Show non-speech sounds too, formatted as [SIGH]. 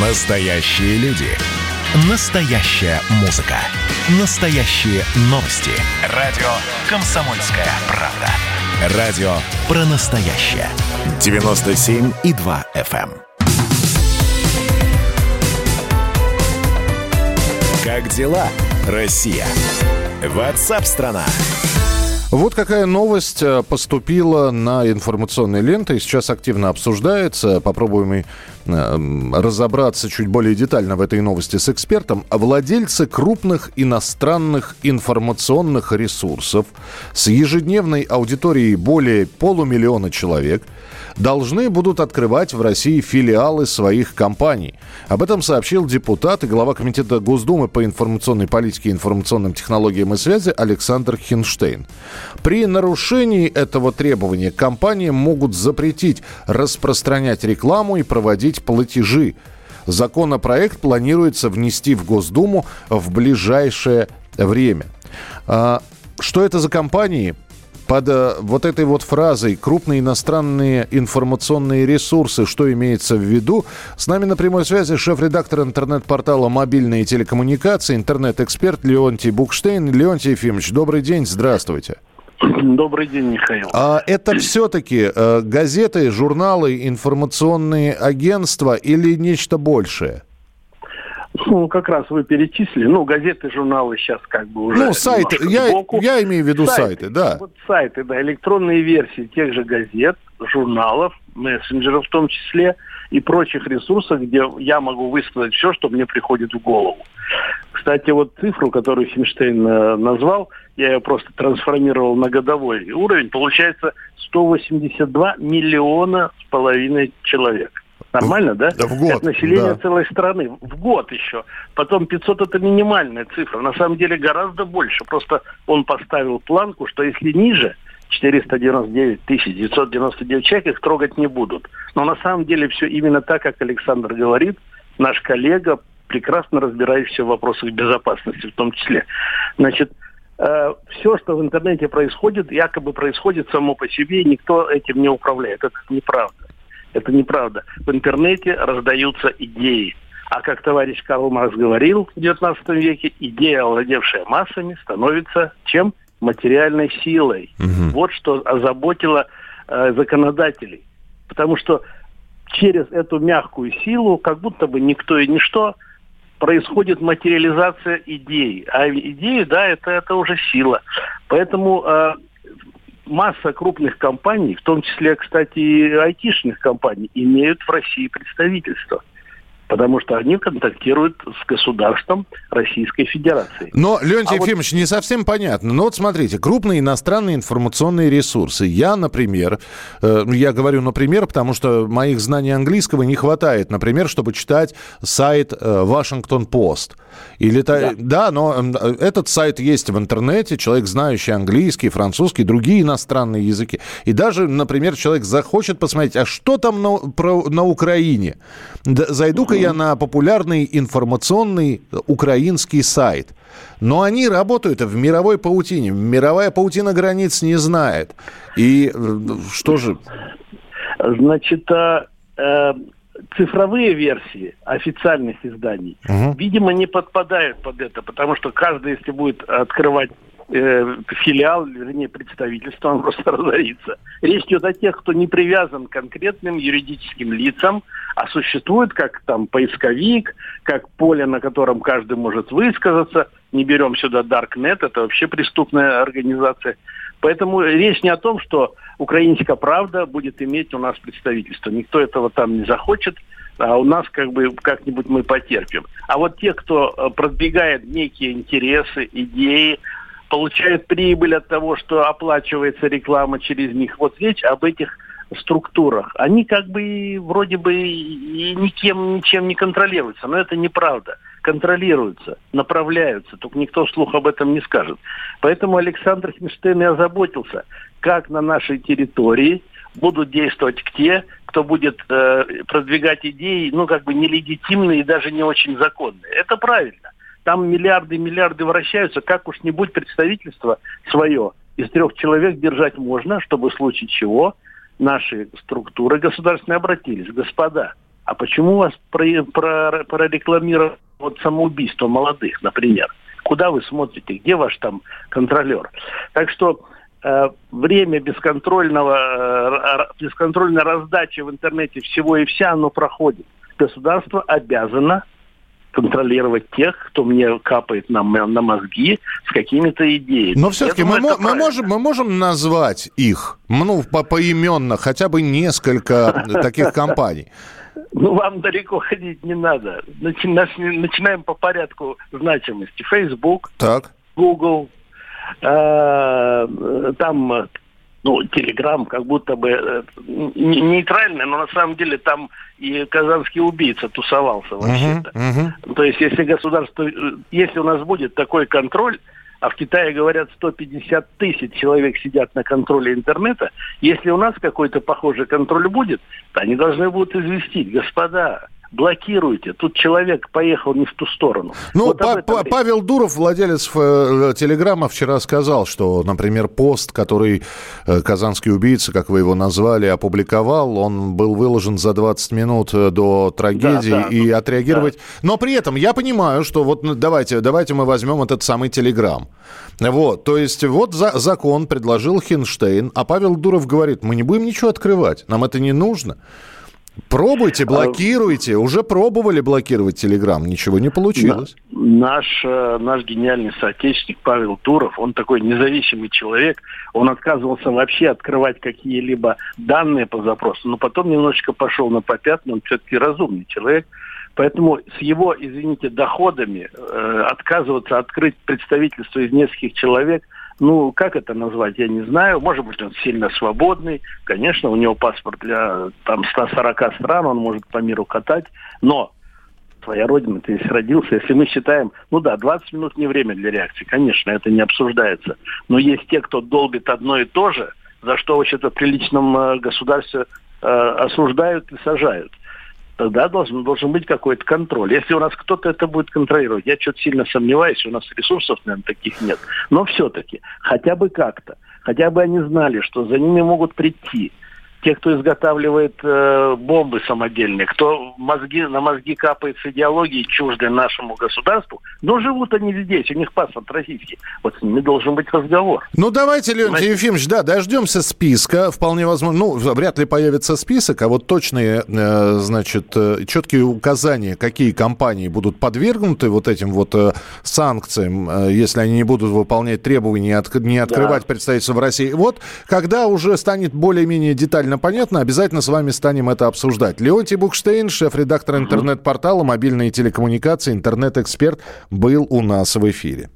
Настоящие люди. Настоящая музыка. Настоящие новости. Радио «Комсомольская правда». Радио про настоящее. 97,2 FM. эм. Как дела, Россия? Ватсап-страна! Вот какая новость э, поступила на информационные ленты и сейчас активно обсуждается. Попробуем и разобраться чуть более детально в этой новости с экспертом. Владельцы крупных иностранных информационных ресурсов с ежедневной аудиторией более полумиллиона человек – должны будут открывать в России филиалы своих компаний. Об этом сообщил депутат и глава Комитета Госдумы по информационной политике, информационным технологиям и связи Александр Хинштейн. При нарушении этого требования компаниям могут запретить распространять рекламу и проводить платежи. Законопроект планируется внести в Госдуму в ближайшее время. А, что это за компании? под э, вот этой вот фразой «крупные иностранные информационные ресурсы», что имеется в виду? С нами на прямой связи шеф-редактор интернет-портала «Мобильные телекоммуникации», интернет-эксперт Леонтий Букштейн. Леонтий Ефимович, добрый день, здравствуйте. Добрый день, Михаил. А это все-таки э, газеты, журналы, информационные агентства или нечто большее? Ну, как раз вы перечислили. Ну, газеты, журналы сейчас как бы уже... Ну, сайты. Я, я имею в виду сайты, сайты да. Вот сайты, да. Электронные версии тех же газет, журналов, мессенджеров в том числе, и прочих ресурсов, где я могу высказать все, что мне приходит в голову. Кстати, вот цифру, которую Химштейн э, назвал, я ее просто трансформировал на годовой уровень, получается 182 миллиона с половиной человек. Нормально, да? Да, в год. Это население да. целой страны. В год еще. Потом 500 это минимальная цифра. На самом деле гораздо больше. Просто он поставил планку, что если ниже 499 тысяч 999 человек, их трогать не будут. Но на самом деле все именно так, как Александр говорит, наш коллега, прекрасно разбирающийся в вопросах безопасности в том числе. Значит, э, все, что в интернете происходит, якобы происходит само по себе, и никто этим не управляет. Это неправда. Это неправда. В интернете раздаются идеи. А как товарищ Карл Маркс говорил в XIX веке, идея, овладевшая массами, становится чем? Материальной силой. Угу. Вот что озаботило э, законодателей. Потому что через эту мягкую силу, как будто бы никто и ничто, происходит материализация идей. А идеи, да, это, это уже сила. Поэтому э, масса крупных компаний, в том числе, кстати, и айтишных компаний, имеют в России представительство потому что они контактируют с государством Российской Федерации. Но, Леонтий а Ефимович, вот... не совсем понятно. Ну вот смотрите, крупные иностранные информационные ресурсы. Я, например, э, я говорю например, потому что моих знаний английского не хватает, например, чтобы читать сайт Вашингтон э, Пост. Или да. да, но э, этот сайт есть в интернете, человек, знающий английский, французский, другие иностранные языки. И даже, например, человек захочет посмотреть, а что там на, про, на Украине? Зайду-ка я на популярный информационный украинский сайт. Но они работают в мировой паутине. Мировая паутина границ не знает. И э, что же? Значит, а, э, цифровые версии официальных изданий, угу. видимо, не подпадают под это, потому что каждый, если будет открывать э, филиал, вернее, представительство, он просто [LAUGHS] разорится. Речь идет о тех, кто не привязан к конкретным юридическим лицам, а существует как там поисковик, как поле, на котором каждый может высказаться. Не берем сюда Darknet, это вообще преступная организация. Поэтому речь не о том, что украинская правда будет иметь у нас представительство. Никто этого там не захочет, а у нас как бы как-нибудь мы потерпим. А вот те, кто э, продвигает некие интересы, идеи, получают прибыль от того, что оплачивается реклама через них. Вот речь об этих структурах. Они как бы вроде бы и никем ничем не контролируются, но это неправда. Контролируются, направляются, только никто вслух об этом не скажет. Поэтому Александр Хинштейн и озаботился, как на нашей территории будут действовать те, кто будет э, продвигать идеи, ну, как бы нелегитимные и даже не очень законные. Это правильно там миллиарды и миллиарды вращаются, как уж нибудь представительство свое из трех человек держать можно, чтобы в случае чего наши структуры государственные обратились. Господа, а почему вас про, про, прорекламировано вот самоубийство молодых, например? Куда вы смотрите? Где ваш там контролер? Так что э, время бесконтрольного, э, бесконтрольной раздачи в интернете всего и вся, оно проходит. Государство обязано контролировать тех, кто мне капает на, на мозги с какими-то идеями. Но все-таки мы, мы, можем, мы можем назвать их, ну, по поименно, хотя бы несколько [LAUGHS] таких компаний. Ну, вам далеко ходить не надо. Начинаем по порядку значимости. Facebook, так. Google, э, там ну, Телеграм как будто бы э, нейтральный, но на самом деле там и казанский убийца тусовался вообще-то. Uh-huh, uh-huh. То есть если государство, э, если у нас будет такой контроль, а в Китае, говорят, 150 тысяч человек сидят на контроле интернета, если у нас какой-то похожий контроль будет, то они должны будут известить, господа, блокируйте. Тут человек поехал не в ту сторону. Ну, вот па- па- Павел Дуров, владелец э, Телеграма, вчера сказал, что, например, пост, который э, казанский убийца, как вы его назвали, опубликовал, он был выложен за 20 минут э, до трагедии, да, да, и отреагировать... Да. Но при этом я понимаю, что вот ну, давайте, давайте мы возьмем этот самый Телеграм. Вот, то есть вот за, закон предложил Хинштейн, а Павел Дуров говорит, мы не будем ничего открывать, нам это не нужно. Пробуйте, а, блокируйте. Уже пробовали блокировать Телеграм, ничего не получилось. Наш, э, наш гениальный соотечественник Павел Туров, он такой независимый человек, он отказывался вообще открывать какие-либо данные по запросу, но потом немножечко пошел на попятную, он все-таки разумный человек, Поэтому с его, извините, доходами э, отказываться открыть представительство из нескольких человек – ну, как это назвать, я не знаю. Может быть, он сильно свободный. Конечно, у него паспорт для там 140 стран, он может по миру катать. Но твоя родина, ты здесь родился. Если мы считаем, ну да, 20 минут не время для реакции, конечно, это не обсуждается. Но есть те, кто долбит одно и то же, за что вообще-то в приличном э, государстве э, осуждают и сажают тогда должен, должен быть какой-то контроль. Если у нас кто-то это будет контролировать, я что-то сильно сомневаюсь, у нас ресурсов, наверное, таких нет. Но все-таки, хотя бы как-то, хотя бы они знали, что за ними могут прийти те, кто изготавливает э, бомбы самодельные, кто мозги, на мозги капает с идеологией чуждой нашему государству, но живут они здесь, у них паспорт российский. Вот с ними должен быть разговор. Ну, давайте, Леонтий Ефимович, да, дождемся списка. Вполне возможно, ну, вряд ли появится список, а вот точные, э, значит, э, четкие указания, какие компании будут подвергнуты вот этим вот э, санкциям, э, если они не будут выполнять требования, от, не открывать да. представительство в России. Вот, когда уже станет более-менее детально детально понятно, обязательно с вами станем это обсуждать. Леонтий Букштейн, шеф-редактор интернет-портала «Мобильные телекоммуникации», интернет-эксперт, был у нас в эфире.